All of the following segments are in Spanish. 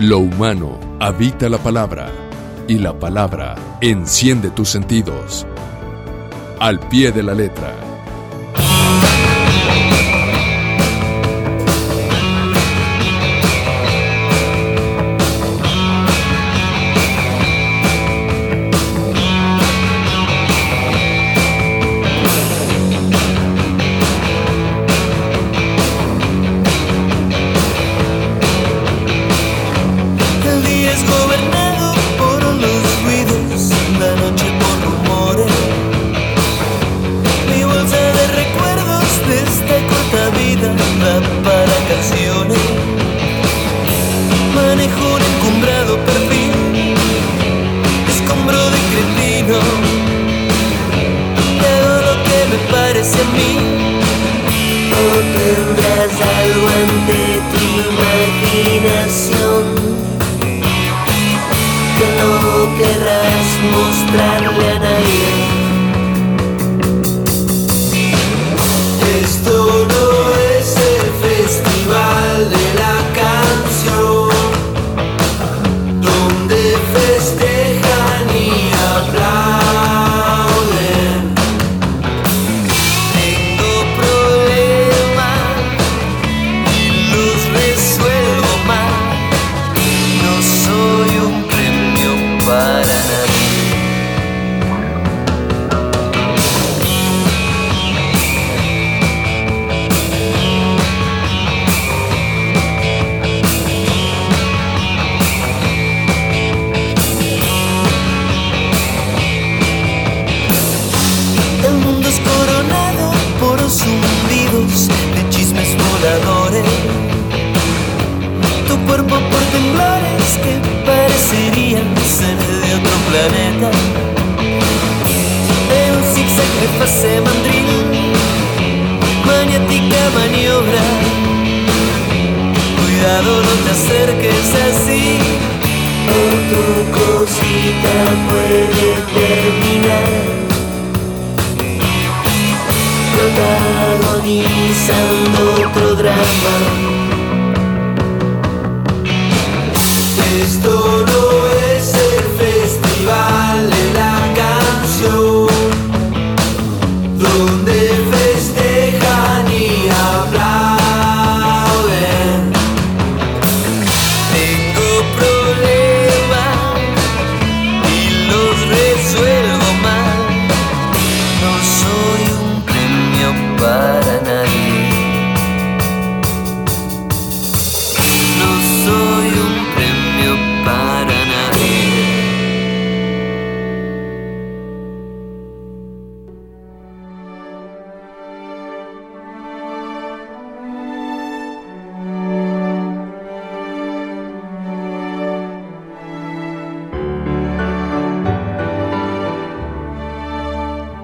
Lo humano habita la palabra y la palabra enciende tus sentidos. Al pie de la letra.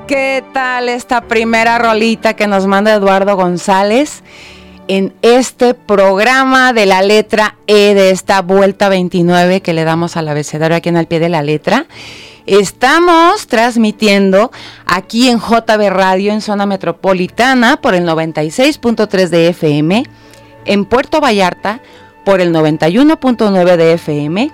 ¿Qué tal esta primera rolita que nos manda Eduardo González en este programa de la letra E de esta vuelta 29 que le damos al abecedario aquí en el pie de la letra? Estamos transmitiendo aquí en JB Radio en zona metropolitana por el 96.3 de FM, en Puerto Vallarta por el 91.9 de FM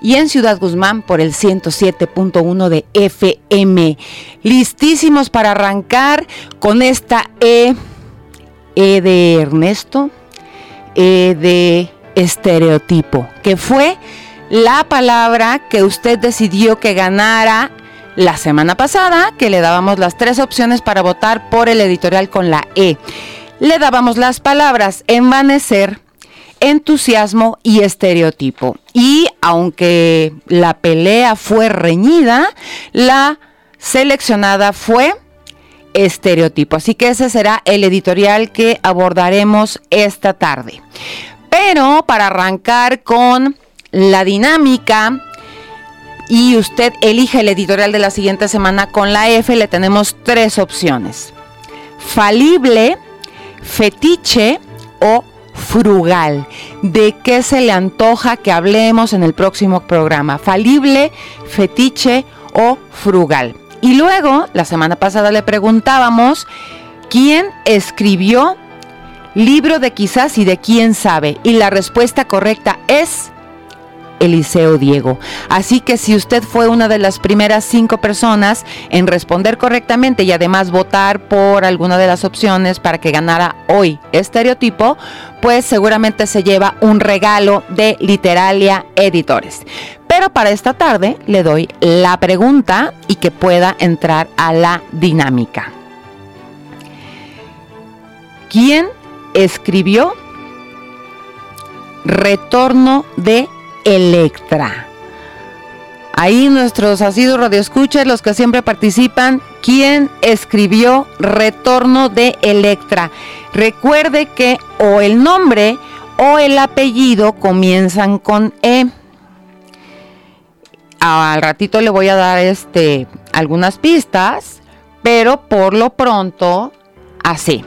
y en Ciudad Guzmán por el 107.1 de FM. Listísimos para arrancar con esta E, E de Ernesto, E de estereotipo, que fue la palabra que usted decidió que ganara la semana pasada, que le dábamos las tres opciones para votar por el editorial con la E. Le dábamos las palabras envanecer, entusiasmo y estereotipo. Y aunque la pelea fue reñida, la seleccionada fue estereotipo. Así que ese será el editorial que abordaremos esta tarde. Pero para arrancar con la dinámica y usted elige el editorial de la siguiente semana con la F, le tenemos tres opciones. Falible, fetiche o frugal. ¿De qué se le antoja que hablemos en el próximo programa? Falible, fetiche o frugal. Y luego, la semana pasada le preguntábamos quién escribió libro de quizás y de quién sabe. Y la respuesta correcta es Eliseo Diego. Así que si usted fue una de las primeras cinco personas en responder correctamente y además votar por alguna de las opciones para que ganara hoy estereotipo, pues seguramente se lleva un regalo de Literalia Editores. Pero para esta tarde le doy la pregunta y que pueda entrar a la dinámica. ¿Quién escribió Retorno de Electra? Ahí nuestros asiduos radioescuchas, los que siempre participan, ¿quién escribió Retorno de Electra? Recuerde que o el nombre o el apellido comienzan con E. Al ratito le voy a dar este algunas pistas, pero por lo pronto así.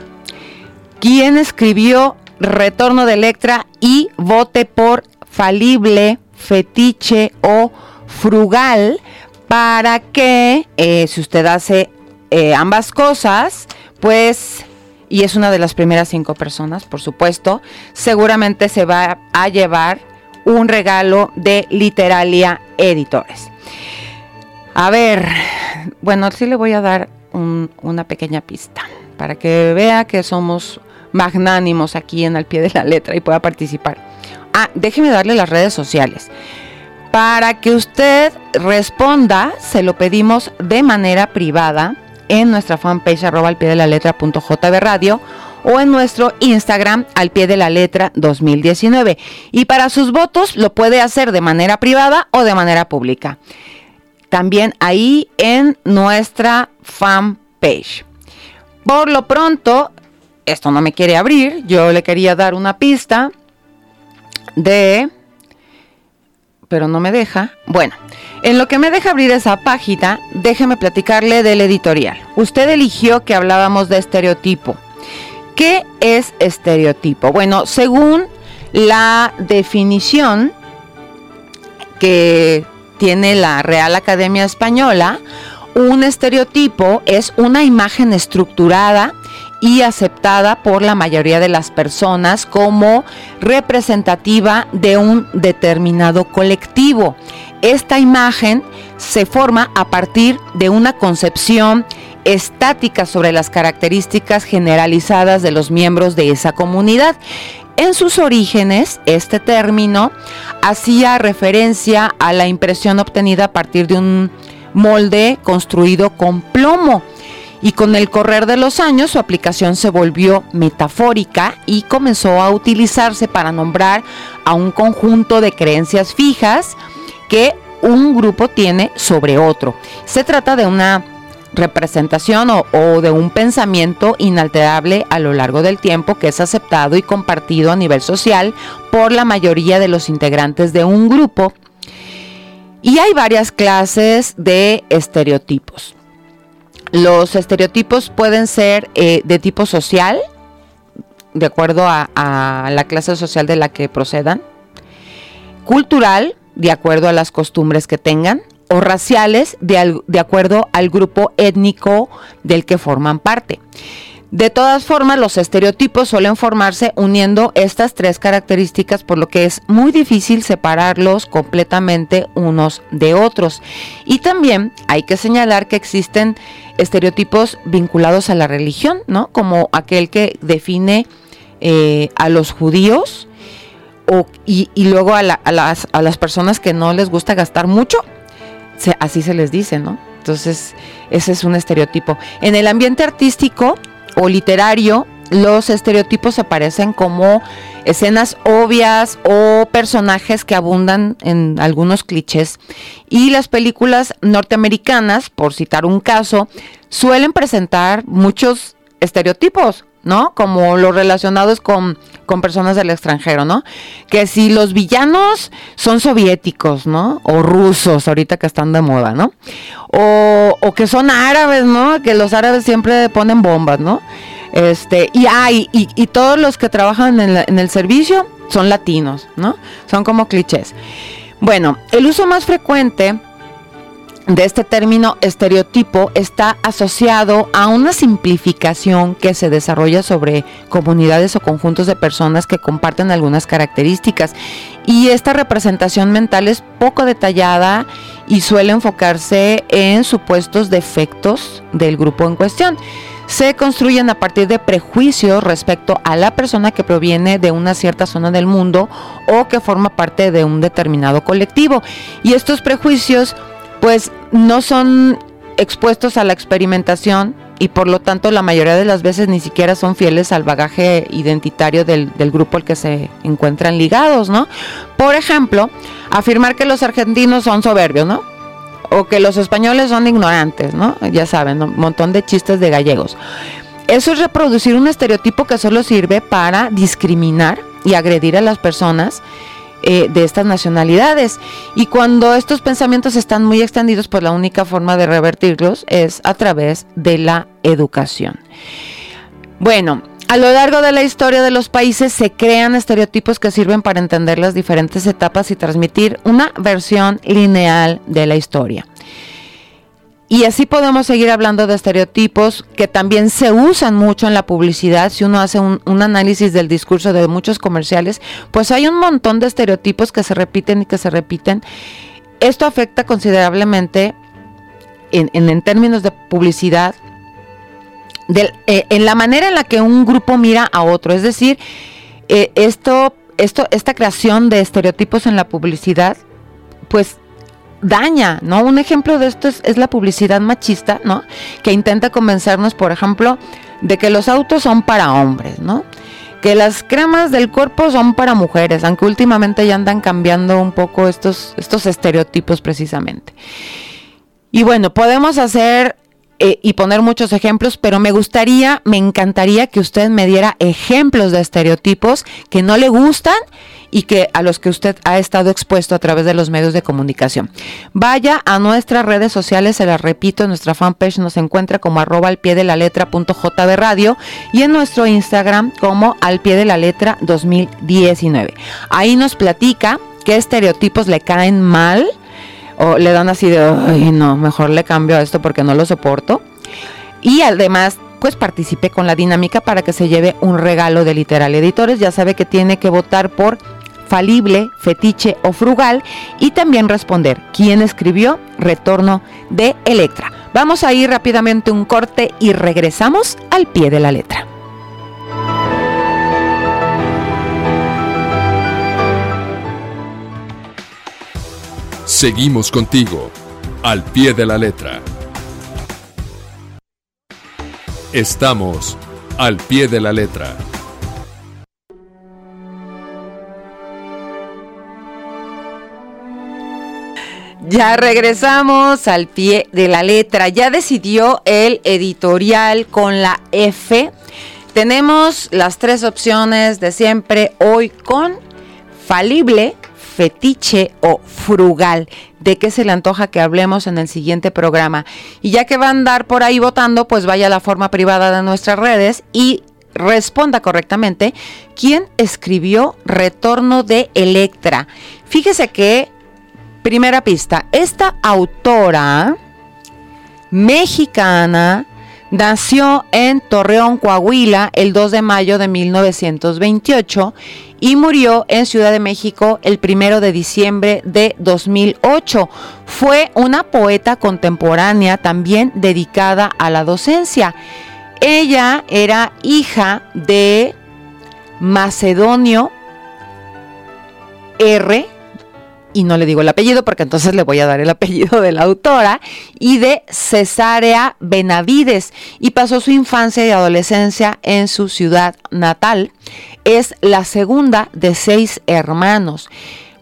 ¿Quién escribió Retorno de Electra y vote por falible, fetiche o frugal para que eh, si usted hace eh, ambas cosas, pues, y es una de las primeras cinco personas, por supuesto, seguramente se va a llevar un regalo de Literalia Editores. A ver, bueno, sí le voy a dar una pequeña pista para que vea que somos magnánimos aquí en Al pie de la letra y pueda participar. Ah, déjeme darle las redes sociales. Para que usted responda, se lo pedimos de manera privada en nuestra fanpage arroba al pie de la letra punto radio o en nuestro Instagram al pie de la letra 2019. Y para sus votos lo puede hacer de manera privada o de manera pública. También ahí en nuestra fanpage. Por lo pronto, esto no me quiere abrir. Yo le quería dar una pista de pero no me deja. Bueno, en lo que me deja abrir esa página, déjeme platicarle del editorial. Usted eligió que hablábamos de estereotipo. ¿Qué es estereotipo? Bueno, según la definición que tiene la Real Academia Española, un estereotipo es una imagen estructurada y aceptada por la mayoría de las personas como representativa de un determinado colectivo. Esta imagen se forma a partir de una concepción estática sobre las características generalizadas de los miembros de esa comunidad. En sus orígenes, este término hacía referencia a la impresión obtenida a partir de un molde construido con plomo y con el correr de los años su aplicación se volvió metafórica y comenzó a utilizarse para nombrar a un conjunto de creencias fijas que un grupo tiene sobre otro. Se trata de una representación o, de un pensamiento inalterable a lo largo del tiempo que es aceptado y compartido a nivel social por la mayoría de los integrantes de un grupo. Y hay varias clases de estereotipos. Los estereotipos pueden ser eh, de tipo social, de acuerdo a, la clase social de la que procedan, cultural, de acuerdo a las costumbres que tengan, o raciales, de acuerdo al grupo étnico del que forman parte. De todas formas, los estereotipos suelen formarse uniendo estas tres características, por lo que es muy difícil separarlos completamente unos de otros. Y también hay que señalar que existen estereotipos vinculados a la religión, ¿no? Como aquel que define eh, a los judíos y, luego a, las, a, las, personas que no les gusta gastar mucho, así se les dice, ¿no? Entonces, ese es un estereotipo. En el ambiente artístico, o literario, los estereotipos aparecen como escenas obvias o personajes que abundan en algunos clichés. Y las películas norteamericanas, por citar un caso, suelen presentar muchos estereotipos, ¿no? Como los relacionados con, con, personas del extranjero, ¿no? Que si los villanos son soviéticos, ¿no? O rusos, ahorita que están de moda, ¿no? O, o que son árabes, ¿no? Que los árabes siempre ponen bombas, ¿no? Este, y, hay y, y, todos los que trabajan en, en el servicio son latinos, ¿no? Son como clichés. Bueno, el uso más frecuente de este término estereotipo está asociado a una simplificación que se desarrolla sobre comunidades o conjuntos de personas que comparten algunas características. Y esta representación mental es poco detallada y suele enfocarse en supuestos defectos del grupo en cuestión. Se construyen a partir de prejuicios respecto a la persona que proviene de una cierta zona del mundo o que forma parte de un determinado colectivo. Y estos prejuicios pues no son expuestos a la experimentación y por lo tanto la mayoría de las veces ni siquiera son fieles al bagaje identitario del, grupo al que se encuentran ligados, ¿no? Por ejemplo, afirmar que los argentinos son soberbios, ¿no? O que los españoles son ignorantes, ¿no? Ya saben, un montón de chistes de gallegos. Eso es reproducir un estereotipo que solo sirve para discriminar y agredir a las personas eh, de estas nacionalidades. Y cuando estos pensamientos están muy extendidos, pues la única forma de revertirlos es a través de la educación. Bueno, a lo largo de la historia de los países se crean estereotipos que sirven para entender las diferentes etapas y transmitir una versión lineal de la historia. Y así podemos seguir hablando de estereotipos que también se usan mucho en la publicidad. Si uno hace un, análisis del discurso de muchos comerciales, pues hay un montón de estereotipos que se repiten y que se repiten. Esto afecta considerablemente en, términos de publicidad, eh, en la manera en la que un grupo mira a otro. Es decir, eh, esto, esto, esta creación de estereotipos en la publicidad, pues daña, ¿no? Un ejemplo de esto es, la publicidad machista, ¿no? Que intenta convencernos, por ejemplo, de que los autos son para hombres, ¿no? Que las cremas del cuerpo son para mujeres, aunque últimamente ya andan cambiando un poco estos, estos estereotipos precisamente. Y bueno, podemos hacer eh, y poner muchos ejemplos, pero me gustaría, me encantaría que usted me diera ejemplos de estereotipos que no le gustan y que a los que usted ha estado expuesto a través de los medios de comunicación. Vaya a nuestras redes sociales, se las repito, nuestra fanpage nos encuentra como arroba al pie de la letra punto JB Radio y en nuestro Instagram como al pie de la letra 2019. Ahí nos platica qué estereotipos le caen mal o le dan así de, ay no, mejor le cambio a esto porque no lo soporto. Y además pues participe con la dinámica para que se lleve un regalo de Literal Editores. Ya sabe que tiene que votar por falible, fetiche o frugal y también responder quién escribió Retorno de Electra. Vamos a ir rápidamente un corte y regresamos al pie de la letra. Seguimos contigo, al pie de la letra. Estamos al pie de la letra. Ya regresamos al pie de la letra. Ya decidió el editorial con la F. Tenemos las tres opciones de siempre hoy con falible, fetiche o frugal. ¿De qué se le antoja que hablemos en el siguiente programa? Y ya que va a andar por ahí votando, pues vaya a la forma privada de nuestras redes y responda correctamente quién escribió Retorno de Electra. Fíjese que Primera pista, esta autora mexicana nació en Torreón, Coahuila, el 2 de mayo de 1928 y murió en Ciudad de México el 1 de diciembre de 2008. Fue una poeta contemporánea también dedicada a la docencia. Ella era hija de Macedonio R y no le digo el apellido porque entonces le voy a dar el apellido de la autora, y de Cesárea Benavides, y pasó su infancia y adolescencia en su ciudad natal. Es la segunda de seis hermanos.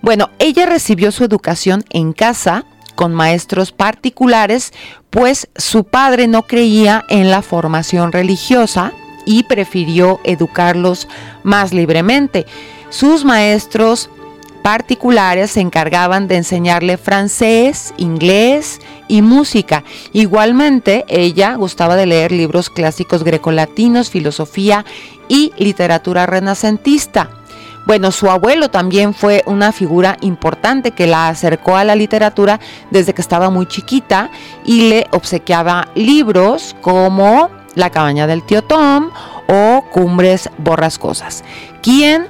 Bueno, ella recibió su educación en casa con maestros particulares, pues su padre no creía en la formación religiosa y prefirió educarlos más libremente. Sus maestros particulares se encargaban de enseñarle francés, inglés y música. Igualmente, ella gustaba de leer libros clásicos grecolatinos, filosofía y literatura renacentista. Bueno, su abuelo también fue una figura importante que la acercó a la literatura desde que estaba muy chiquita y le obsequiaba libros como La cabaña del tío Tom o Cumbres borrascosas. ¿Quién,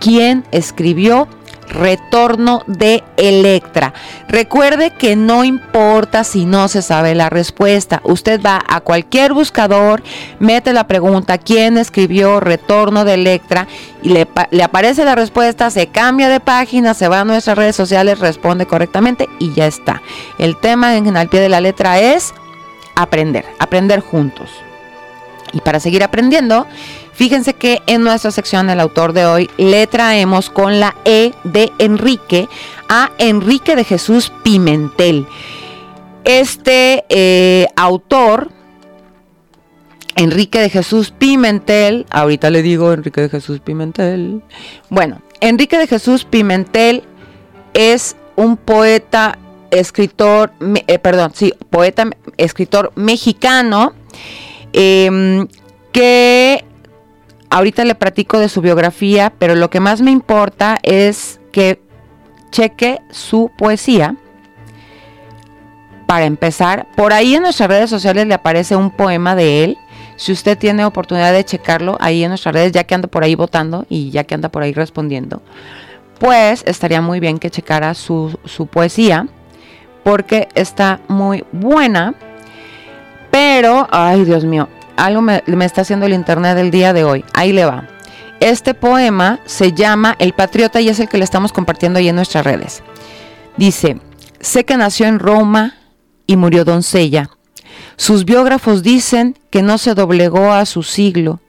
quién escribió retorno de Electra. Recuerde que no importa si no se sabe la respuesta. Usted va a cualquier buscador, mete la pregunta quién escribió retorno de Electra y le, aparece la respuesta, se cambia de página, se va a nuestras redes sociales, responde correctamente y ya está. El tema en al pie de la letra es aprender, aprender juntos. Y para seguir aprendiendo, Fíjense que en nuestra sección el autor de hoy le traemos con la E de Enrique a Enrique de Jesús Pimentel. Este eh, autor, Enrique de Jesús Pimentel, ahorita le digo Enrique de Jesús Pimentel. Bueno, Enrique de Jesús Pimentel es un poeta, escritor, eh, perdón, sí, poeta, escritor mexicano em, que ahorita le platico de su biografía, pero lo que más me importa es que cheque su poesía. Para empezar, por ahí en nuestras redes sociales le aparece un poema de él. Si usted tiene oportunidad de checarlo ahí en nuestras redes, ya que anda por ahí votando y ya que anda por ahí respondiendo, pues estaría muy bien que checara su, su poesía, porque está muy buena. Pero, ay Dios mío, algo me, está haciendo el internet del día de hoy. Ahí le va. Este poema se llama El Patriota y es el que le estamos compartiendo ahí en nuestras redes. Dice, sé que nació en Roma y murió doncella. Sus biógrafos dicen que no se doblegó a su siglo.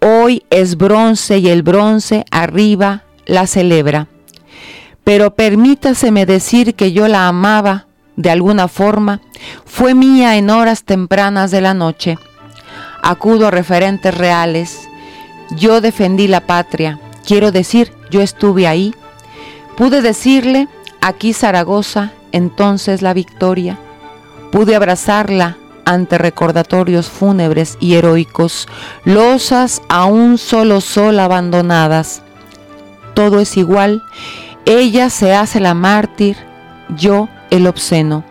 Hoy es bronce y el bronce arriba la celebra. Pero permítaseme decir que yo la amaba de alguna forma. Fue mía en horas tempranas de la noche acudo a referentes reales. Yo defendí la patria, quiero decir, yo estuve ahí. Pude decirle, aquí Zaragoza, entonces la victoria. Pude abrazarla ante recordatorios fúnebres y heroicos, losas a un solo sol abandonadas. Todo es igual, ella se hace la mártir, yo el obsceno.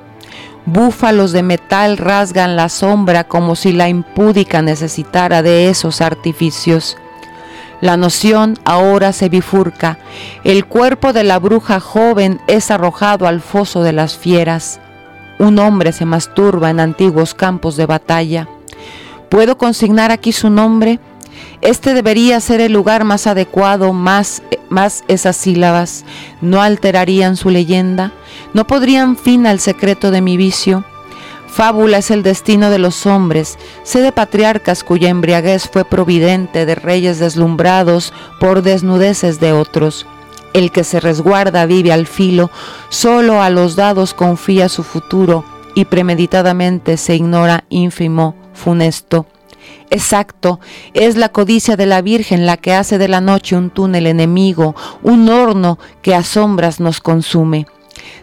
Búfalos de metal rasgan la sombra como si la impúdica necesitara de esos artificios. La noción ahora se bifurca. El cuerpo de la bruja joven es arrojado al foso de las fieras. Un hombre se masturba en antiguos campos de batalla. ¿Puedo consignar aquí su nombre? Este debería ser el lugar más adecuado, más, más esas sílabas. ¿No alterarían su leyenda? ¿No podrían fin al secreto de mi vicio? Fábula es el destino de los hombres, sé de patriarcas cuya embriaguez fue providente, de reyes deslumbrados por desnudeces de otros. El que se resguarda vive al filo, solo a los dados confía su futuro y premeditadamente se ignora ínfimo, funesto. Exacto, es la codicia de la Virgen la que hace de la noche un túnel enemigo, un horno que a sombras nos consume.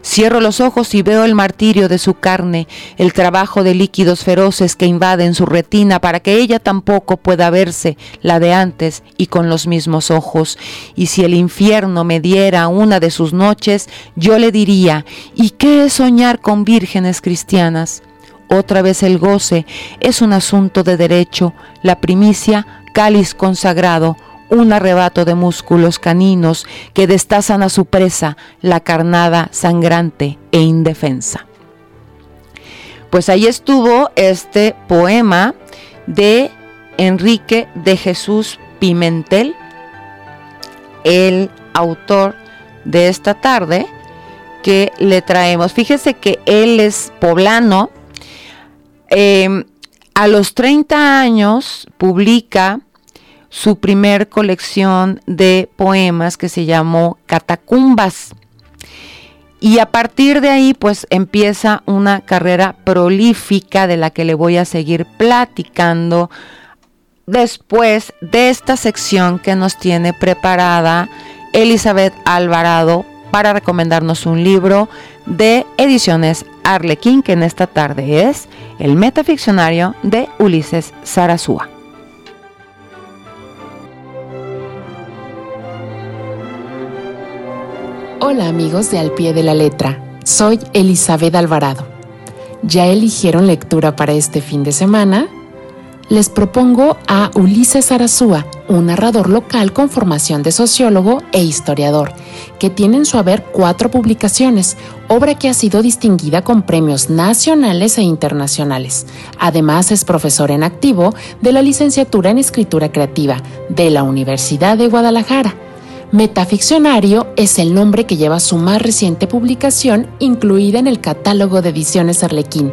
Cierro los ojos y veo el martirio de su carne, el trabajo de líquidos feroces que invaden su retina para que ella tampoco pueda verse la de antes y con los mismos ojos. Y si el infierno me diera una de sus noches, yo le diría, ¿y qué es soñar con vírgenes cristianas? Otra vez el goce es un asunto de derecho, la primicia, cáliz consagrado, un arrebato de músculos caninos que destazan a su presa, la carnada sangrante e indefensa. Pues ahí estuvo este poema de Enrique de Jesús Pimentel, el autor de esta tarde que le traemos. Fíjese que él es poblano. Em, a los 30 años publica su primer colección de poemas que se llamó Catacumbas. Y a partir de ahí pues empieza una carrera prolífica de la que le voy a seguir platicando después de esta sección que nos tiene preparada Elizabeth Alvarado para recomendarnos un libro de ediciones Arlequín que en esta tarde es El metaficcionario de Ulises Sarazúa. Hola amigos de Al pie de la letra, soy Elizabeth Alvarado. ¿Ya eligieron lectura para este fin de semana? Les propongo a Ulises Arazúa, un narrador local con formación de sociólogo e historiador, que tiene en su haber cuatro publicaciones, obra que ha sido distinguida con premios nacionales e internacionales. Además es profesor en activo de la licenciatura en escritura creativa de la Universidad de Guadalajara Metaficcionario es el nombre que lleva su más reciente publicación incluida en el catálogo de ediciones Arlequín.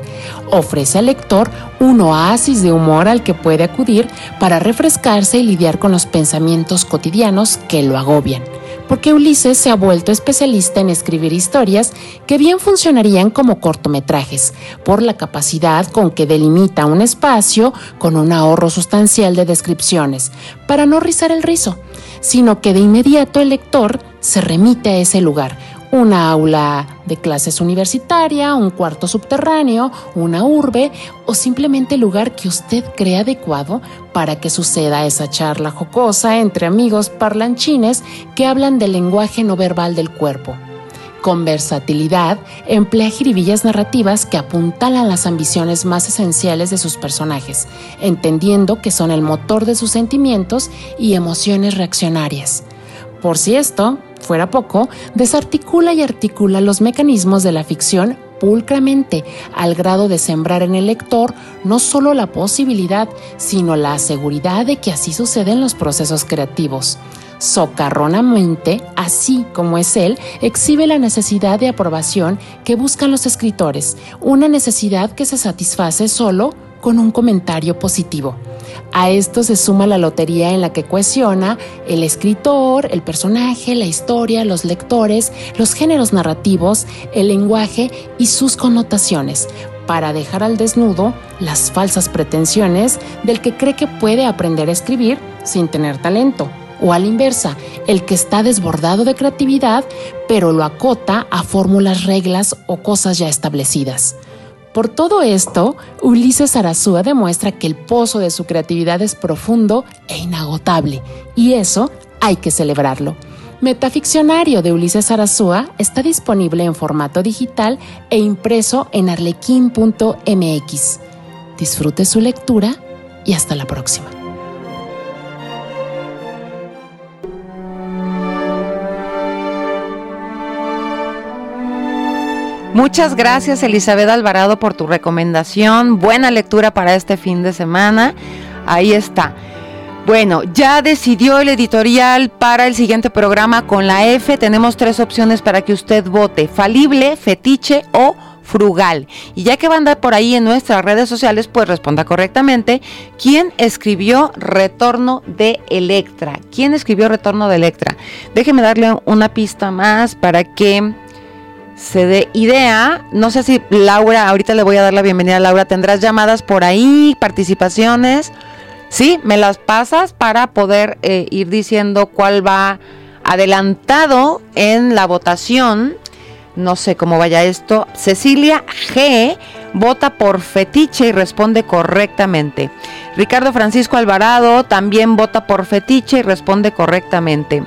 Ofrece al lector un oasis de humor al que puede acudir para refrescarse y lidiar con los pensamientos cotidianos que lo agobian porque Ulises se ha vuelto especialista en escribir historias que bien funcionarían como cortometrajes, por la capacidad con que delimita un espacio con un ahorro sustancial de descripciones, para no rizar el rizo, sino que de inmediato el lector se remite a ese lugar, una aula de clases universitaria, un cuarto subterráneo, una urbe o simplemente el lugar que usted cree adecuado para que suceda esa charla jocosa entre amigos parlanchines que hablan del lenguaje no verbal del cuerpo. Con versatilidad, emplea jiribillas narrativas que apuntalan las ambiciones más esenciales de sus personajes, entendiendo que son el motor de sus sentimientos y emociones reaccionarias. Por si esto fuera poco, desarticula y articula los mecanismos de la ficción pulcramente, al grado de sembrar en el lector no solo la posibilidad, sino la seguridad de que así suceden los procesos creativos. Socarronamente, así como es él, exhibe la necesidad de aprobación que buscan los escritores, una necesidad que se satisface solo con un comentario positivo. A esto se suma la lotería en la que cohesiona el escritor, el personaje, la historia, los lectores, los géneros narrativos, el lenguaje y sus connotaciones, para dejar al desnudo las falsas pretensiones del que cree que puede aprender a escribir sin tener talento. O a la inversa, el que está desbordado de creatividad, pero lo acota a fórmulas, reglas o cosas ya establecidas. Por todo esto, Ulises Arazúa demuestra que el pozo de su creatividad es profundo e inagotable, y eso hay que celebrarlo. Metaficcionario de Ulises Arazúa está disponible en formato digital e impreso en arlequín.mx. Disfrute su lectura y hasta la próxima. Muchas gracias Elizabeth Alvarado por tu recomendación. Buena lectura para este fin de semana. Ahí está. Bueno, ya decidió el editorial para el siguiente programa con la F. Tenemos tres opciones para que usted vote. Falible, fetiche o frugal. Y ya que va a andar por ahí en nuestras redes sociales, pues responda correctamente. ¿Quién escribió Retorno de Electra? ¿Quién escribió Retorno de Electra? Déjeme darle una pista más para que se dé idea. No sé si Laura, ahorita le voy a dar la bienvenida a Laura, tendrás llamadas por ahí, participaciones. Sí, me las pasas para poder eh, ir diciendo cuál va adelantado en la votación. No sé cómo vaya esto. Cecilia G vota por fetiche y responde correctamente. Ricardo Francisco Alvarado también vota por fetiche y responde correctamente.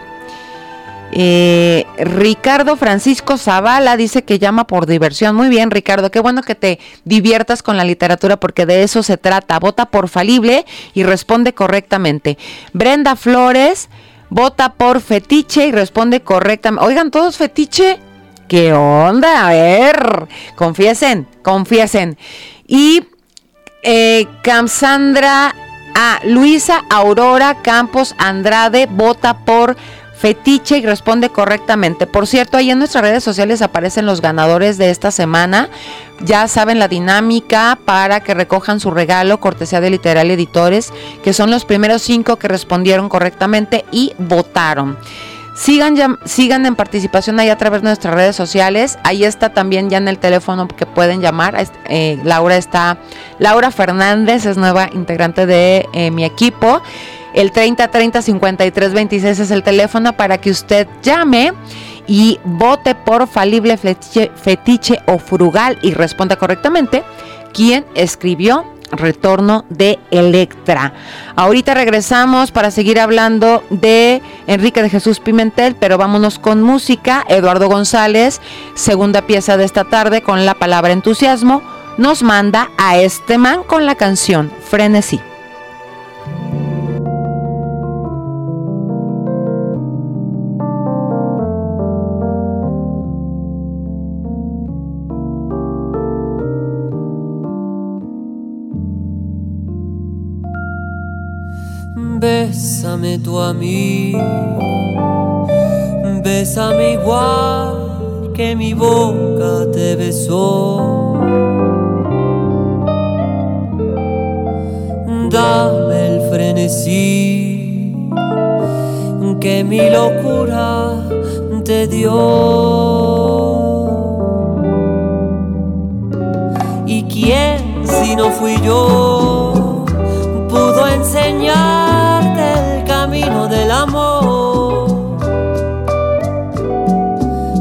Eh, Ricardo Francisco Zavala dice que llama por diversión. Muy bien, Ricardo, qué bueno que te diviertas con la literatura porque de eso se trata. Vota por falible y responde correctamente. Brenda Flores vota por fetiche y responde correctamente. Oigan, todos fetiche. ¿Qué onda? A ver, confiesen, confiesen. Y eh, Camsandra, ah, Luisa Aurora Campos Andrade vota por Fetiche y responde correctamente. Por cierto, ahí en nuestras redes sociales aparecen los ganadores de esta semana. Ya saben la dinámica para que recojan su regalo, cortesía de Literal Editores, que son los primeros cinco que respondieron correctamente y votaron. Sigan, sigan en participación ahí a través de nuestras redes sociales. Ahí está también ya en el teléfono que pueden llamar. Eh, Laura está, Laura Fernández es nueva integrante de eh, mi equipo. El 30 30 53 26 es el teléfono para que usted llame y vote por falible fetiche, o frugal y responda correctamente quién escribió Retorno de Electra. Ahorita regresamos para seguir hablando de Enrique de Jesús Pimentel, pero vámonos con música. Eduardo González, segunda pieza de esta tarde con la palabra entusiasmo, nos manda a este man con la canción Frenesí. Bésame tú a mí, bésame igual que mi boca te besó. Dame el frenesí que mi locura te dio. ¿Y quién si no fui yo pudo enseñar? Del amor.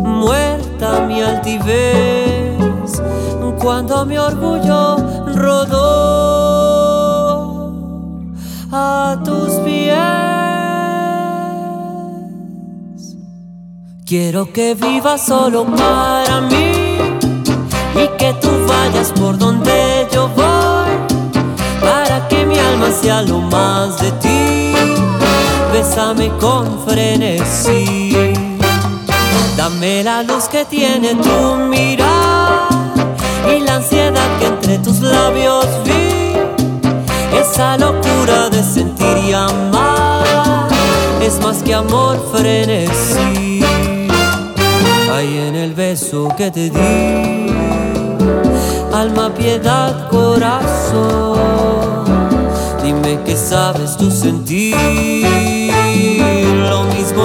Muerta mi altivez cuando mi orgullo rodó a tus pies. Quiero que vivas solo para mí y que tú vayas por donde yo voy para que mi alma sea lo más de ti bésame con frenesí. Dame la luz que tiene tu mirar y la ansiedad que entre tus labios vi. Esa locura de sentir y amar es más que amor frenesí. Hay en el beso que te di, alma, piedad, corazón. Dime que sabes tú sentir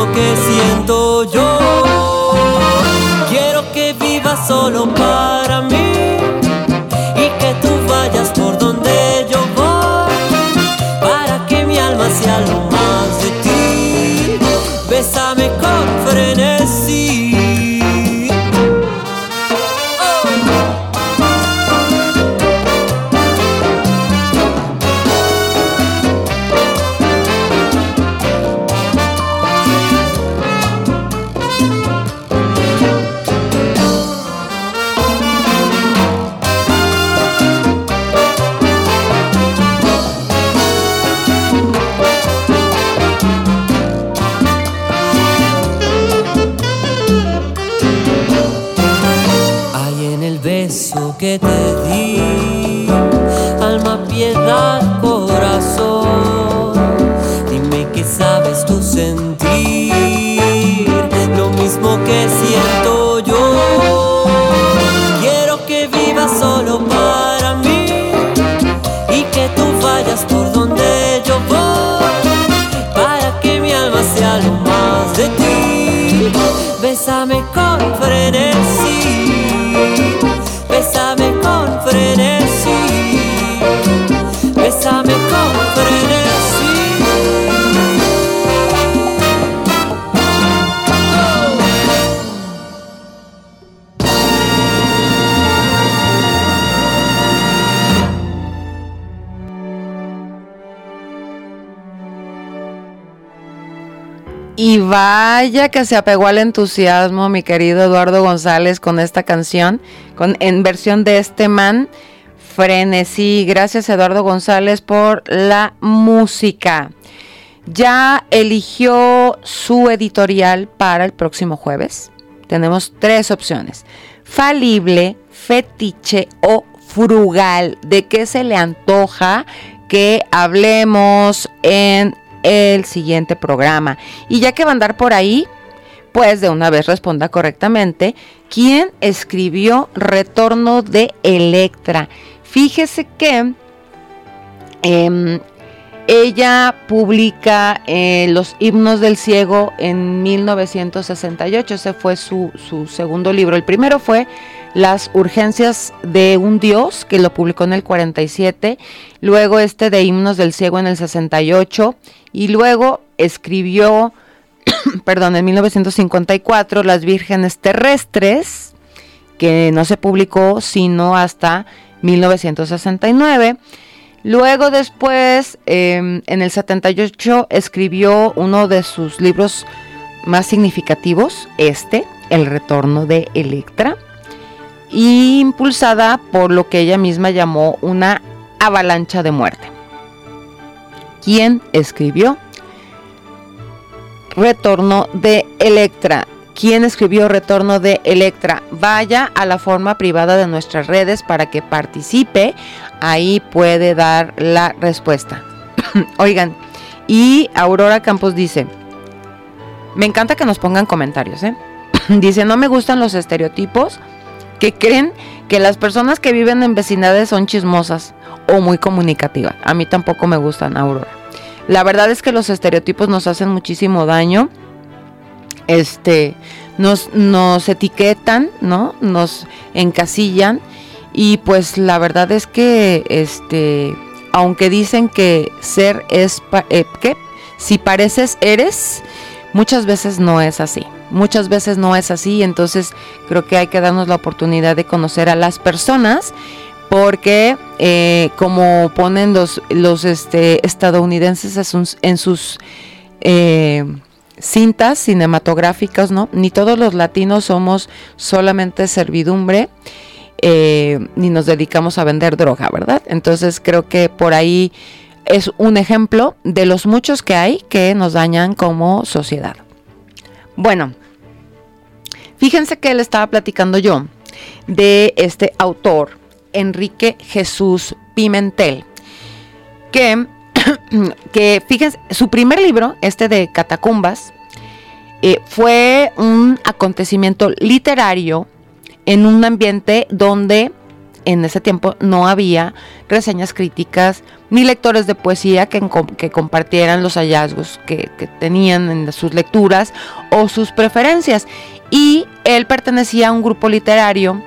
lo que siento yo. Quiero que vivas solo vaya que se apegó al entusiasmo mi querido Eduardo González con esta canción, con, en versión de este man, Frenesí. Gracias Eduardo González por la música. Ya eligió su editorial para el próximo jueves. Tenemos tres opciones. Falible, fetiche o frugal. ¿De qué se le antoja que hablemos en el siguiente programa. Y ya que va a andar por ahí, pues de una vez responda correctamente. ¿Quién escribió Retorno de Electra? Fíjese que em, ella publica eh, Los himnos del ciego en 1968. Ese fue su, su segundo libro. El primero fue las urgencias de un dios, que lo publicó en el 47, luego este de himnos del ciego en el 68, y luego escribió, perdón, en 1954, Las vírgenes terrestres, que no se publicó sino hasta 1969. Luego después, em, en el 78, escribió uno de sus libros más significativos, este, El retorno de Electra, impulsada por lo que ella misma llamó una avalancha de muerte. ¿Quién escribió Retorno de Electra? ¿Quién escribió Retorno de Electra? Vaya a la forma privada de nuestras redes para que participe. Ahí puede dar la respuesta. Oigan, y Aurora Campos dice, me encanta que nos pongan comentarios, ¿eh? dice, no me gustan los estereotipos que creen que las personas que viven en vecindades son chismosas o muy comunicativas. A mí tampoco me gustan, Aurora. La verdad es que los estereotipos nos hacen muchísimo daño. Este, nos, nos etiquetan, ¿no? Nos encasillan. Y pues la verdad es que, este, aunque dicen que ser es, eh, ¿qué? Si pareces, eres, muchas veces no es así. Muchas veces no es así, entonces creo que hay que darnos la oportunidad de conocer a las personas porque eh, como ponen los, los este, estadounidenses en sus, eh, cintas cinematográficas, ¿no? Ni todos los latinos somos solamente servidumbre, eh, ni nos dedicamos a vender droga, ¿verdad? Entonces creo que por ahí es un ejemplo de los muchos que hay que nos dañan como sociedad. Bueno, fíjense que él estaba platicando yo de este autor Enrique Jesús Pimentel, que, que fíjense, su primer libro, este de Catacumbas, eh, fue un acontecimiento literario en un ambiente donde en ese tiempo no había reseñas críticas ni lectores de poesía que, que compartieran los hallazgos que, tenían en sus lecturas o sus preferencias. Y él pertenecía a un grupo literario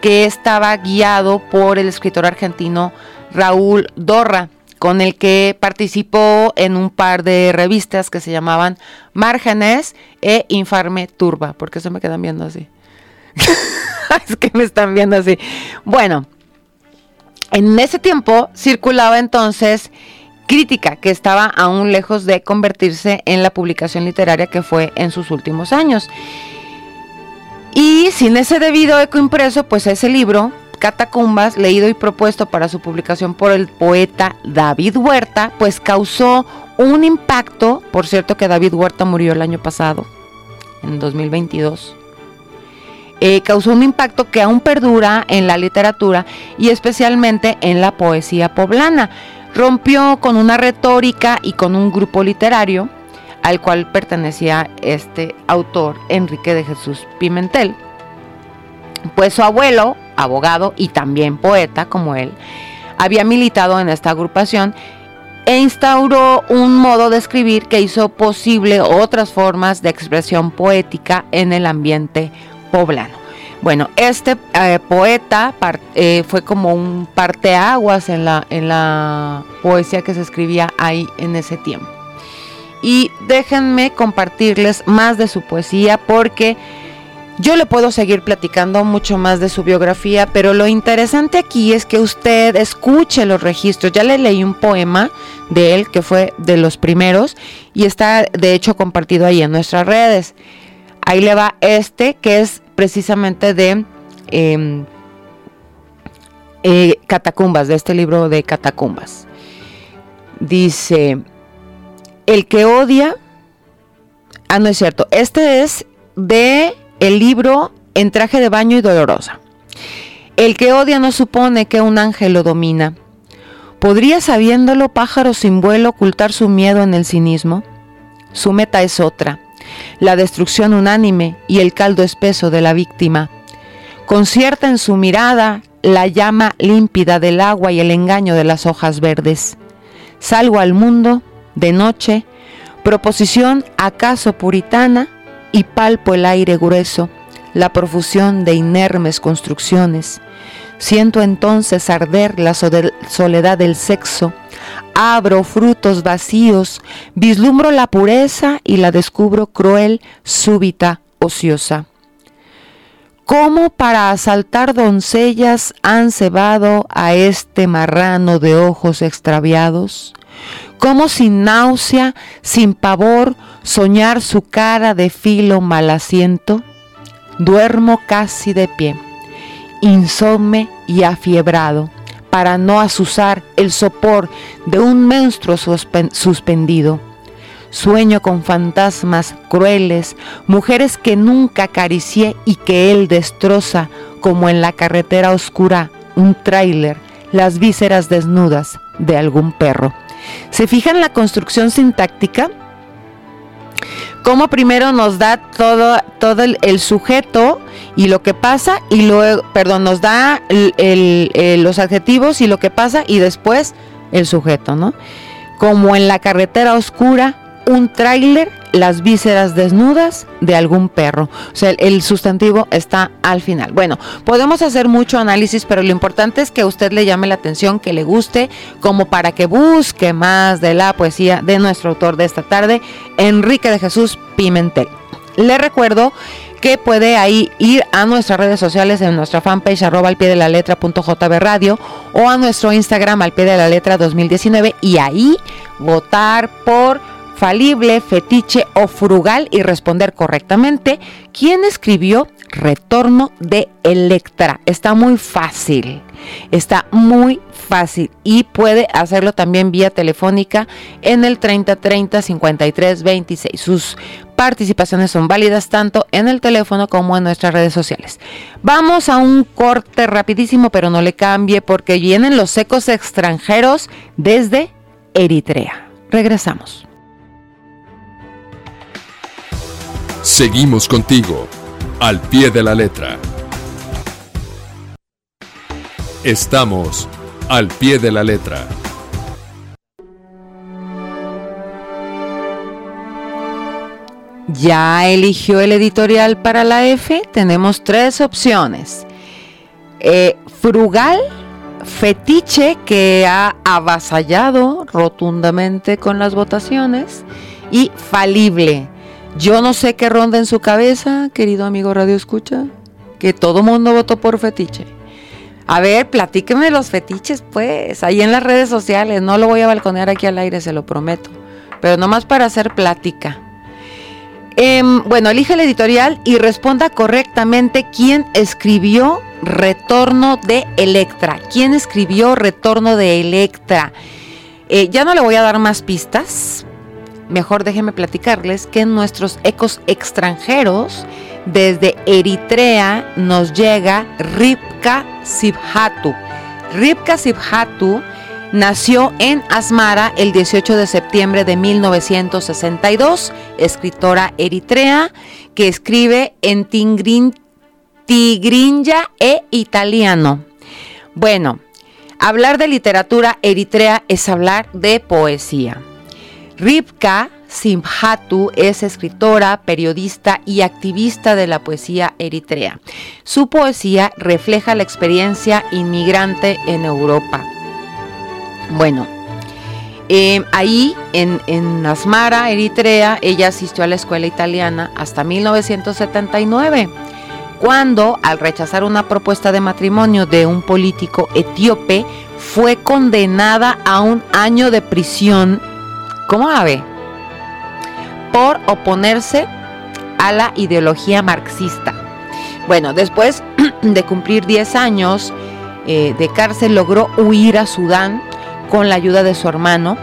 que estaba guiado por el escritor argentino Raúl Dorra, con el que participó en un par de revistas que se llamaban Márgenes e Infarme Turba. ¿Por qué se me quedan viendo así? es que me están viendo así. Bueno, en ese tiempo circulaba entonces crítica que estaba aún lejos de convertirse en la publicación literaria que fue en sus últimos años. Y sin ese debido eco impreso, pues ese libro, Catacumbas, leído y propuesto para su publicación por el poeta David Huerta, pues causó un impacto, por cierto que David Huerta murió el año pasado, en 2022. Eh, causó un impacto que aún perdura en la literatura y especialmente en la poesía poblana. Rompió con una retórica y con un grupo literario al cual pertenecía este autor, Enrique de Jesús Pimentel. Pues su abuelo, abogado y también poeta como él, había militado en esta agrupación e instauró un modo de escribir que hizo posible otras formas de expresión poética en el ambiente poblano. Bueno, este eh, poeta eh, fue como un parteaguas en la, en la poesía que se escribía ahí en ese tiempo y déjenme compartirles más de su poesía porque yo le puedo seguir platicando mucho más de su biografía, pero lo interesante aquí es que usted escuche los registros. Ya le leí un poema de él que fue de los primeros y está de hecho compartido ahí en nuestras redes. Ahí le va este que es precisamente de em, eh, Catacumbas, de este libro de Catacumbas. Dice, el que odia, ah, no es cierto, este es de el libro En traje de baño y dolorosa. El que odia no supone que un ángel lo domina. ¿Podría sabiéndolo pájaro sin vuelo ocultar su miedo en el cinismo? Su meta es otra, la destrucción unánime y el caldo espeso de la víctima. Concierta en su mirada la llama límpida del agua y el engaño de las hojas verdes. Salgo al mundo de noche, proposición acaso puritana, y palpo el aire grueso, la profusión de inermes construcciones. Siento entonces arder la soledad del sexo, abro frutos vacíos, vislumbro la pureza y la descubro cruel, súbita, ociosa. ¿Cómo para asaltar doncellas han cebado a este marrano de ojos extraviados? ¿Cómo sin náusea, sin pavor, soñar su cara de filo mal asiento? Duermo casi de pie, insomne y afiebrado, para no asusar el sopor de un monstruo suspendido Sueño con fantasmas crueles, mujeres que nunca acaricié y que él destroza, como en la carretera oscura, un tráiler, las vísceras desnudas de algún perro. ¿Se fijan la construcción sintáctica? Como primero nos da todo, todo el, sujeto y lo que pasa, y luego, perdón, nos da los adjetivos y lo que pasa, y después el sujeto, ¿no? Como en la carretera oscura, un tráiler las vísceras desnudas de algún perro. O sea, el sustantivo está al final. Bueno, podemos hacer mucho análisis, pero lo importante es que usted le llame la atención, que le guste, como para que busque más de la poesía de nuestro autor de esta tarde, Enrique de Jesús Pimentel. Le recuerdo que puede ahí ir a nuestras redes sociales en nuestra fanpage arroba al pie de la letra punto jb radio o a nuestro Instagram al pie de la letra 2019 y ahí votar por falible, fetiche o frugal y responder correctamente. ¿Quién escribió Retorno de Electra? Está muy fácil, está muy fácil y puede hacerlo también vía telefónica en el 3030 53 26. Sus participaciones son válidas tanto en el teléfono como en nuestras redes sociales. Vamos a un corte rapidísimo, pero no le cambie porque vienen los secos extranjeros desde Eritrea. Regresamos. Seguimos contigo, al pie de la letra. Estamos al pie de la letra. Ya eligió el editorial para la F. Tenemos tres opciones. Eh, frugal, fetiche que ha avasallado rotundamente con las votaciones y falible yo no sé qué ronda en su cabeza, querido amigo Radio Escucha, que todo mundo votó por fetiche. A ver, platíqueme los fetiches, pues, ahí en las redes sociales. No lo voy a balconear aquí al aire, se lo prometo. Pero nomás para hacer plática. Em, bueno, elige el editorial y responda correctamente quién escribió Retorno de Electra. ¿Quién escribió Retorno de Electra? Eh, ya no le voy a dar más pistas mejor déjenme platicarles que nuestros ecos extranjeros, desde Eritrea nos llega Ripka Sibhatu. Ripka Sibhatu nació en Asmara el 18 de septiembre de 1962, escritora eritrea que escribe en tigrin, tigrinja e italiano. Bueno, hablar de literatura eritrea es hablar de poesía. Ripka Simhatu es escritora, periodista y activista de la poesía eritrea. Su poesía refleja la experiencia inmigrante en Europa. Bueno, em, ahí en, en, Asmara, Eritrea, ella asistió a la escuela italiana hasta 1979, cuando al rechazar una propuesta de matrimonio de un político etíope, fue condenada a un año de prisión ¿Cómo ave? Por oponerse a la ideología marxista. Bueno, después de cumplir 10 años eh, de cárcel, logró huir a Sudán con la ayuda de su hermano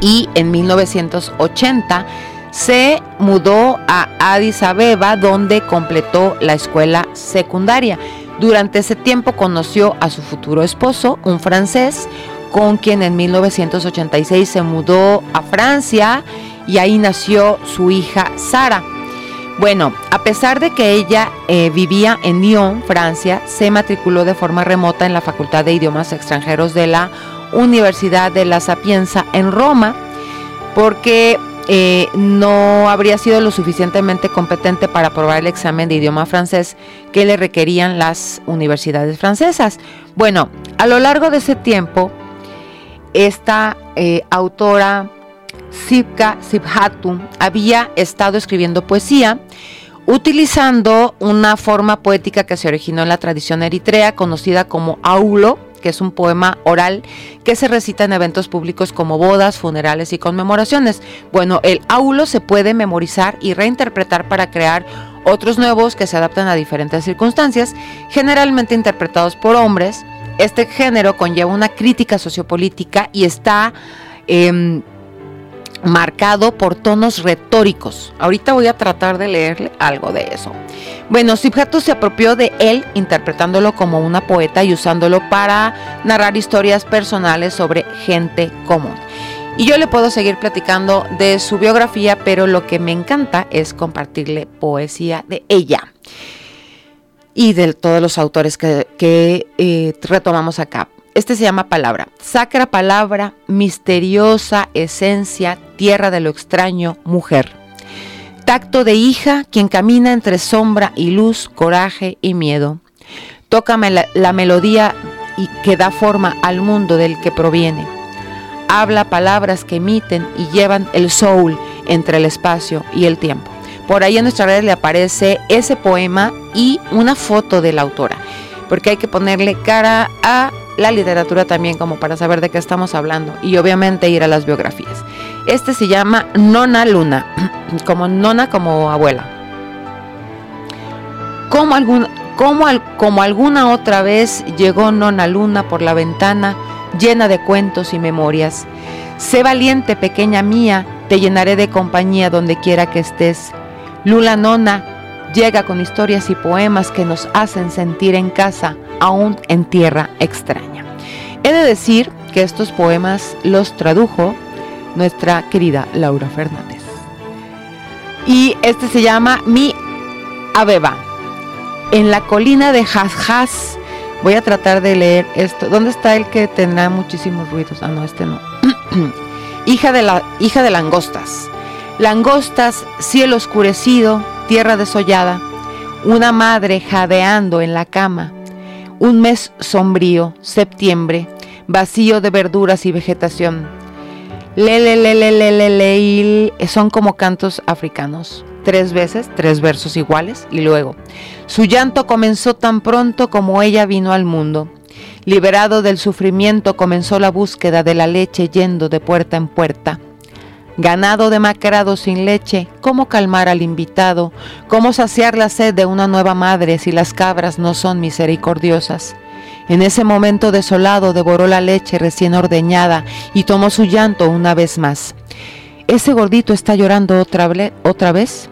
y en 1980 se mudó a Addis Abeba donde completó la escuela secundaria. Durante ese tiempo conoció a su futuro esposo, un francés, con quien en 1986 se mudó a Francia y ahí nació su hija Sara. Bueno, a pesar de que ella eh, vivía en Lyon, Francia, se matriculó de forma remota en la Facultad de Idiomas Extranjeros de la Universidad de la Sapienza en Roma, porque eh, no habría sido lo suficientemente competente para aprobar el examen de idioma francés que le requerían las universidades francesas. Bueno, a lo largo de ese tiempo, esta eh, autora Sipka Sibhatu había estado escribiendo poesía. utilizando una forma poética que se originó en la tradición eritrea conocida como aulo, que es un poema oral que se recita en eventos públicos como bodas, funerales y conmemoraciones. Bueno, el aulo se puede memorizar y reinterpretar para crear otros nuevos que se adaptan a diferentes circunstancias, generalmente interpretados por hombres. Este género conlleva una crítica sociopolítica y está em, marcado por tonos retóricos. Ahorita voy a tratar de leerle algo de eso. Bueno, Sibhatu se apropió de él interpretándolo como una poeta y usándolo para narrar historias personales sobre gente común. Y yo le puedo seguir platicando de su biografía, pero lo que me encanta es compartirle poesía de ella y de todos los autores que, eh, retomamos acá. Este se llama Palabra. Sacra palabra, misteriosa esencia, tierra de lo extraño, mujer. Tacto de hija, quien camina entre sombra y luz, coraje y miedo. Tócame la, la melodía y que da forma al mundo del que proviene. Habla palabras que emiten y llevan el soul entre el espacio y el tiempo. Por ahí en nuestra red le aparece ese poema y una foto de la autora, porque hay que ponerle cara a la literatura también como para saber de qué estamos hablando y obviamente ir a las biografías. Este se llama Nona Luna, como nona como abuela. Como, algún, como, como alguna otra vez llegó Nona Luna por la ventana llena de cuentos y memorias. Sé valiente, pequeña mía, te llenaré de compañía donde quiera que estés. Lula Nona llega con historias y poemas que nos hacen sentir en casa aún en tierra extraña. He de decir que estos poemas los tradujo nuestra querida Laura Fernández. Y este se llama Mi Abeba. En la colina de Jazjaz, voy a tratar de leer esto. ¿Dónde está el que tendrá muchísimos ruidos? Ah, no, este no. hija, de la, hija de langostas. Langostas, cielo oscurecido, tierra desollada, una madre jadeando en la cama, un mes sombrío, septiembre, vacío de verduras y vegetación. Lele, lele, le, son como cantos africanos. Tres veces, tres versos iguales, y luego. Su llanto comenzó tan pronto como ella vino al mundo. Liberado del sufrimiento, comenzó la búsqueda de la leche yendo de puerta en puerta ganado demacrado sin leche, cómo calmar al invitado, cómo saciar la sed de una nueva madre si las cabras no son misericordiosas. En ese momento desolado devoró la leche recién ordeñada y tomó su llanto una vez más. ¿Ese gordito está llorando otra, otra vez?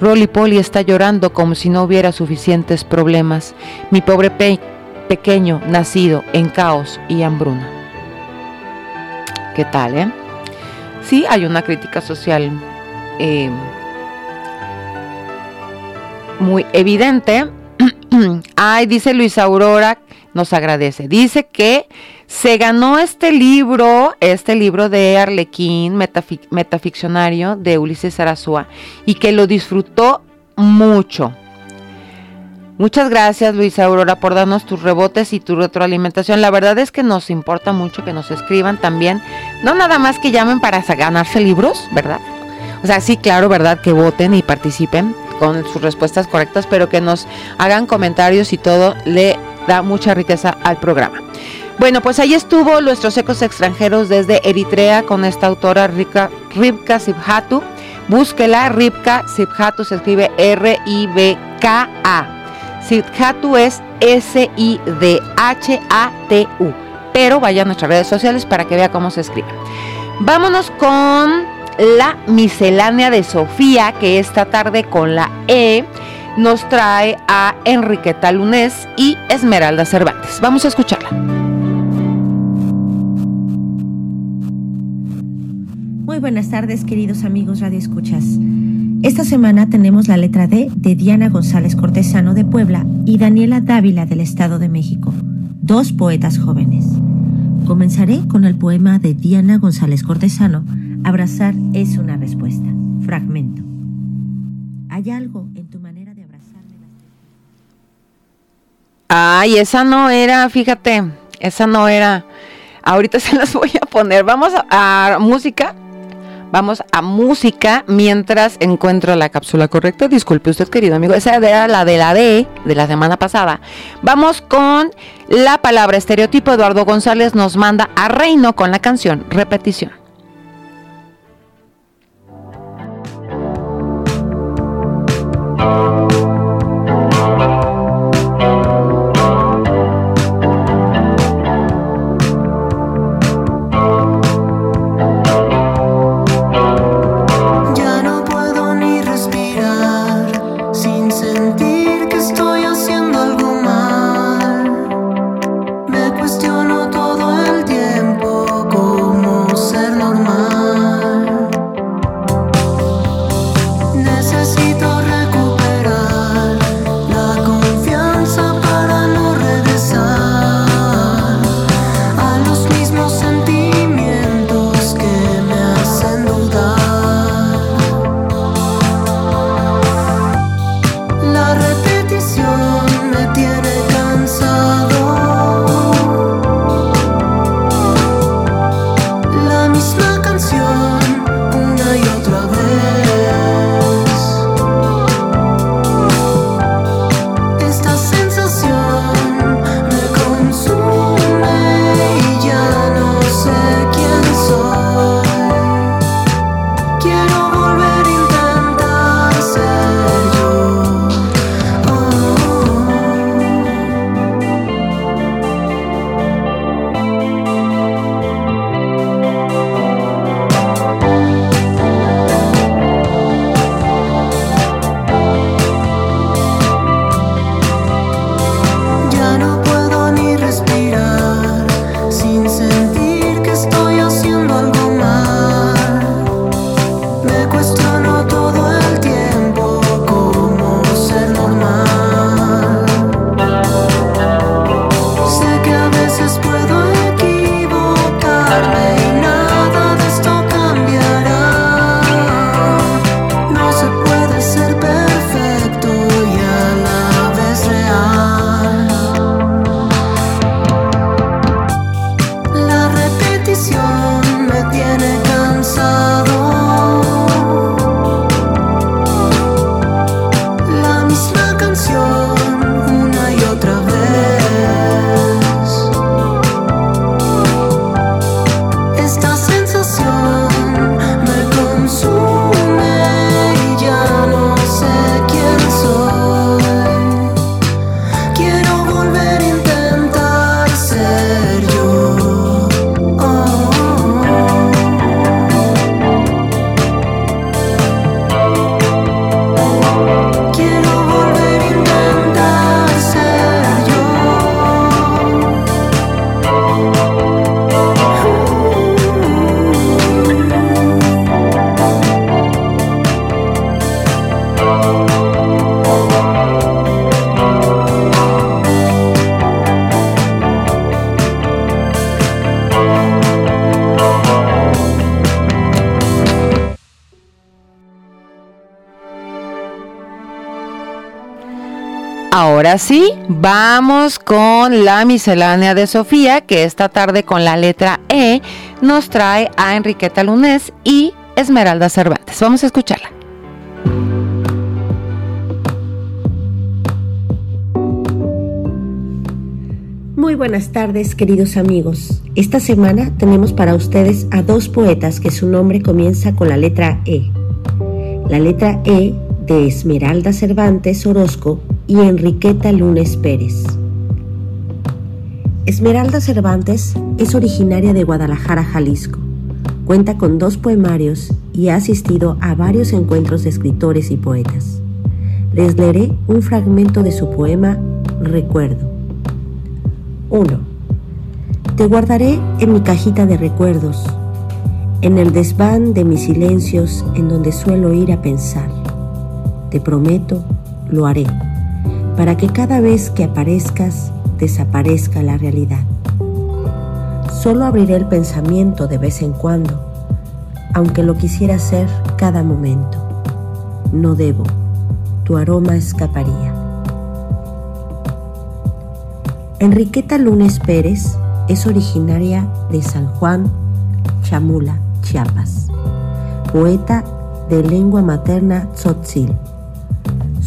Rolly Polly está llorando como si no hubiera suficientes problemas. Mi pobre pequeño nacido en caos y hambruna. ¿Qué tal, eh? Sí hay una crítica social eh, muy evidente. Ay, dice Luisa Aurora, nos agradece. Dice que se ganó este libro, este libro de Arlequín, metaficcionario de Ulises Arazúa, y que lo disfrutó mucho. Muchas gracias Luisa Aurora por darnos tus rebotes y tu retroalimentación. La verdad es que nos importa mucho que nos escriban también. No nada más que llamen para ganarse libros, ¿verdad? O sea, sí, claro, ¿verdad? Que voten y participen con sus respuestas correctas, pero que nos hagan comentarios y todo le da mucha riqueza al programa. Bueno, pues ahí estuvo nuestros ecos extranjeros desde Eritrea con esta autora Ribka, Ribka Sibhatu. Búsquela, Ribka Sibhatu se escribe R-I-B-K-A. Sidhatu es S-I-D-H-A-T-U. Pero vaya a nuestras redes sociales para que vea cómo se escribe. Vámonos con la miscelánea de Sofía, que esta tarde con la E nos trae a Enriqueta Lunes y Esmeralda Cervantes. Vamos a escucharla. Muy buenas tardes, queridos amigos Radio Escuchas. Esta semana tenemos la letra D de Diana González Cortesano de Puebla y Daniela Dávila del Estado de México, dos poetas jóvenes. Comenzaré con el poema de Diana González Cortesano, Abrazar es una respuesta. Fragmento. Hay algo en tu manera de abrazarme. Ay, esa no era, fíjate, esa no era. Ahorita se las voy a poner. Vamos a, a música Vamos a música mientras encuentro la cápsula correcta. Disculpe usted, querido amigo. Esa era la de la D de la semana pasada. Vamos con la palabra estereotipo. Eduardo González nos manda a Reino con la canción Repetición. Ahora sí, vamos con la miscelánea de Sofía, que esta tarde con la letra E nos trae a Enriqueta Lunes y Esmeralda Cervantes. Vamos a escucharla. Muy buenas tardes, queridos amigos. Esta semana tenemos para ustedes a dos poetas que su nombre comienza con la letra E. La letra E de Esmeralda Cervantes Orozco y Enriqueta Lunes Pérez. Esmeralda Cervantes es originaria de Guadalajara, Jalisco. Cuenta con dos poemarios y ha asistido a varios encuentros de escritores y poetas. Les leeré un fragmento de su poema Recuerdo. 1. Te guardaré en mi cajita de recuerdos, en el desván de mis silencios en donde suelo ir a pensar. Te prometo, lo haré para que cada vez que aparezcas desaparezca la realidad. Solo abriré el pensamiento de vez en cuando, aunque lo quisiera hacer cada momento. No debo, tu aroma escaparía. Enriqueta Lunes Pérez es originaria de San Juan, Chamula, Chiapas. poeta de lengua materna tzotzil.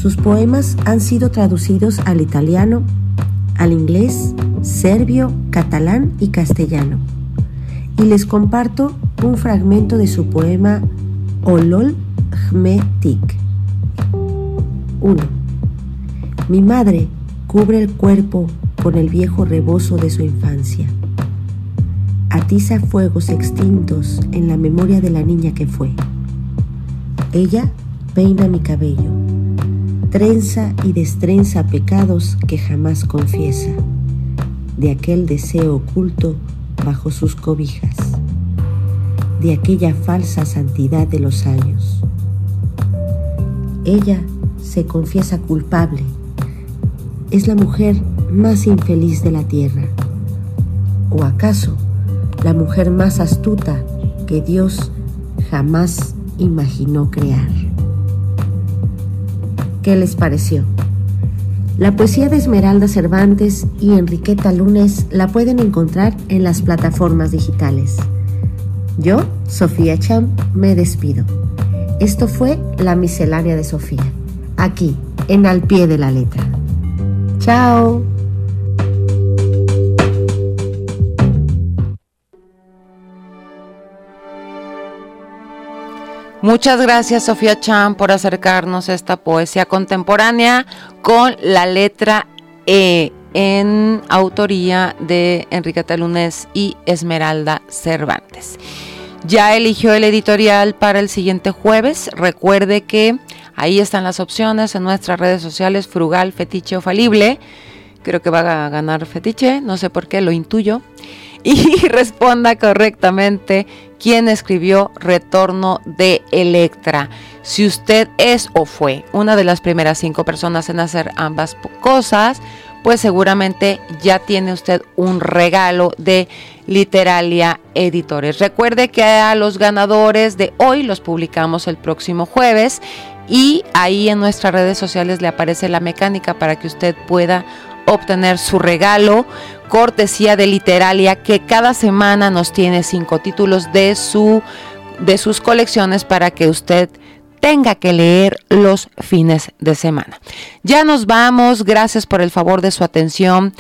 Sus poemas han sido traducidos al italiano, al inglés, serbio, catalán y castellano. Y les comparto un fragmento de su poema Olol Hmetik. 1. Mi madre cubre el cuerpo con el viejo rebozo de su infancia. Atiza fuegos extintos en la memoria de la niña que fue. Ella peina mi cabello, trenza y destrenza pecados que jamás confiesa, de aquel deseo oculto bajo sus cobijas, de aquella falsa santidad de los años. Ella se confiesa culpable, es la mujer más infeliz de la tierra, o acaso la mujer más astuta que Dios jamás imaginó crear. ¿Qué les pareció? La poesía de Esmeralda Cervantes y Enriqueta Lunes la pueden encontrar en las plataformas digitales. Yo, Sofía Cham, me despido. Esto fue La miscelánea de Sofía, aquí, en Al pie de la letra. Chao. Muchas gracias Sofía Chan por acercarnos a esta poesía contemporánea con la letra E en autoría de Enriqueta Lunes y Esmeralda Cervantes. Ya eligió el editorial para el siguiente jueves. Recuerde que ahí están las opciones en nuestras redes sociales, frugal, fetiche o falible. Creo que va a ganar fetiche, no sé por qué, lo intuyo. Y responda correctamente quién escribió Retorno de Electra. Si usted es o fue una de las primeras cinco personas en hacer ambas cosas, pues seguramente ya tiene usted un regalo de Literalia Editores. Recuerde que a los ganadores de hoy los publicamos el próximo jueves y ahí en nuestras redes sociales le aparece la mecánica para que usted pueda obtener su regalo cortesía de Literalia que cada semana nos tiene cinco títulos de su de sus colecciones para que usted tenga que leer los fines de semana. Ya nos vamos, gracias por el favor de su atención.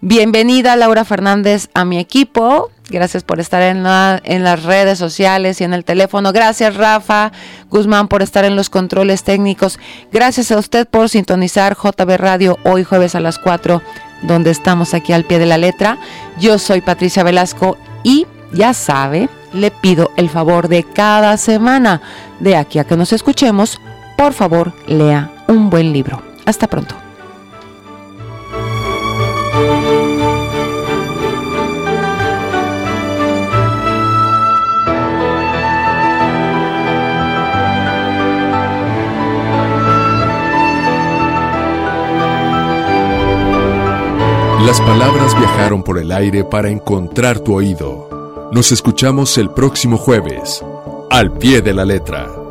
Bienvenida Laura Fernández a mi equipo. Gracias por estar en, las redes sociales y en el teléfono. Gracias Rafa Guzmán por estar en los controles técnicos. Gracias a usted por sintonizar JB Radio hoy jueves a las 4, donde estamos aquí al pie de la letra. Yo soy Patricia Velasco y ya sabe, le pido el favor de cada semana, de aquí a que nos escuchemos, por favor lea un buen libro. Hasta pronto. Las palabras viajaron por el aire para encontrar tu oído. Nos escuchamos el próximo jueves, al pie de la letra.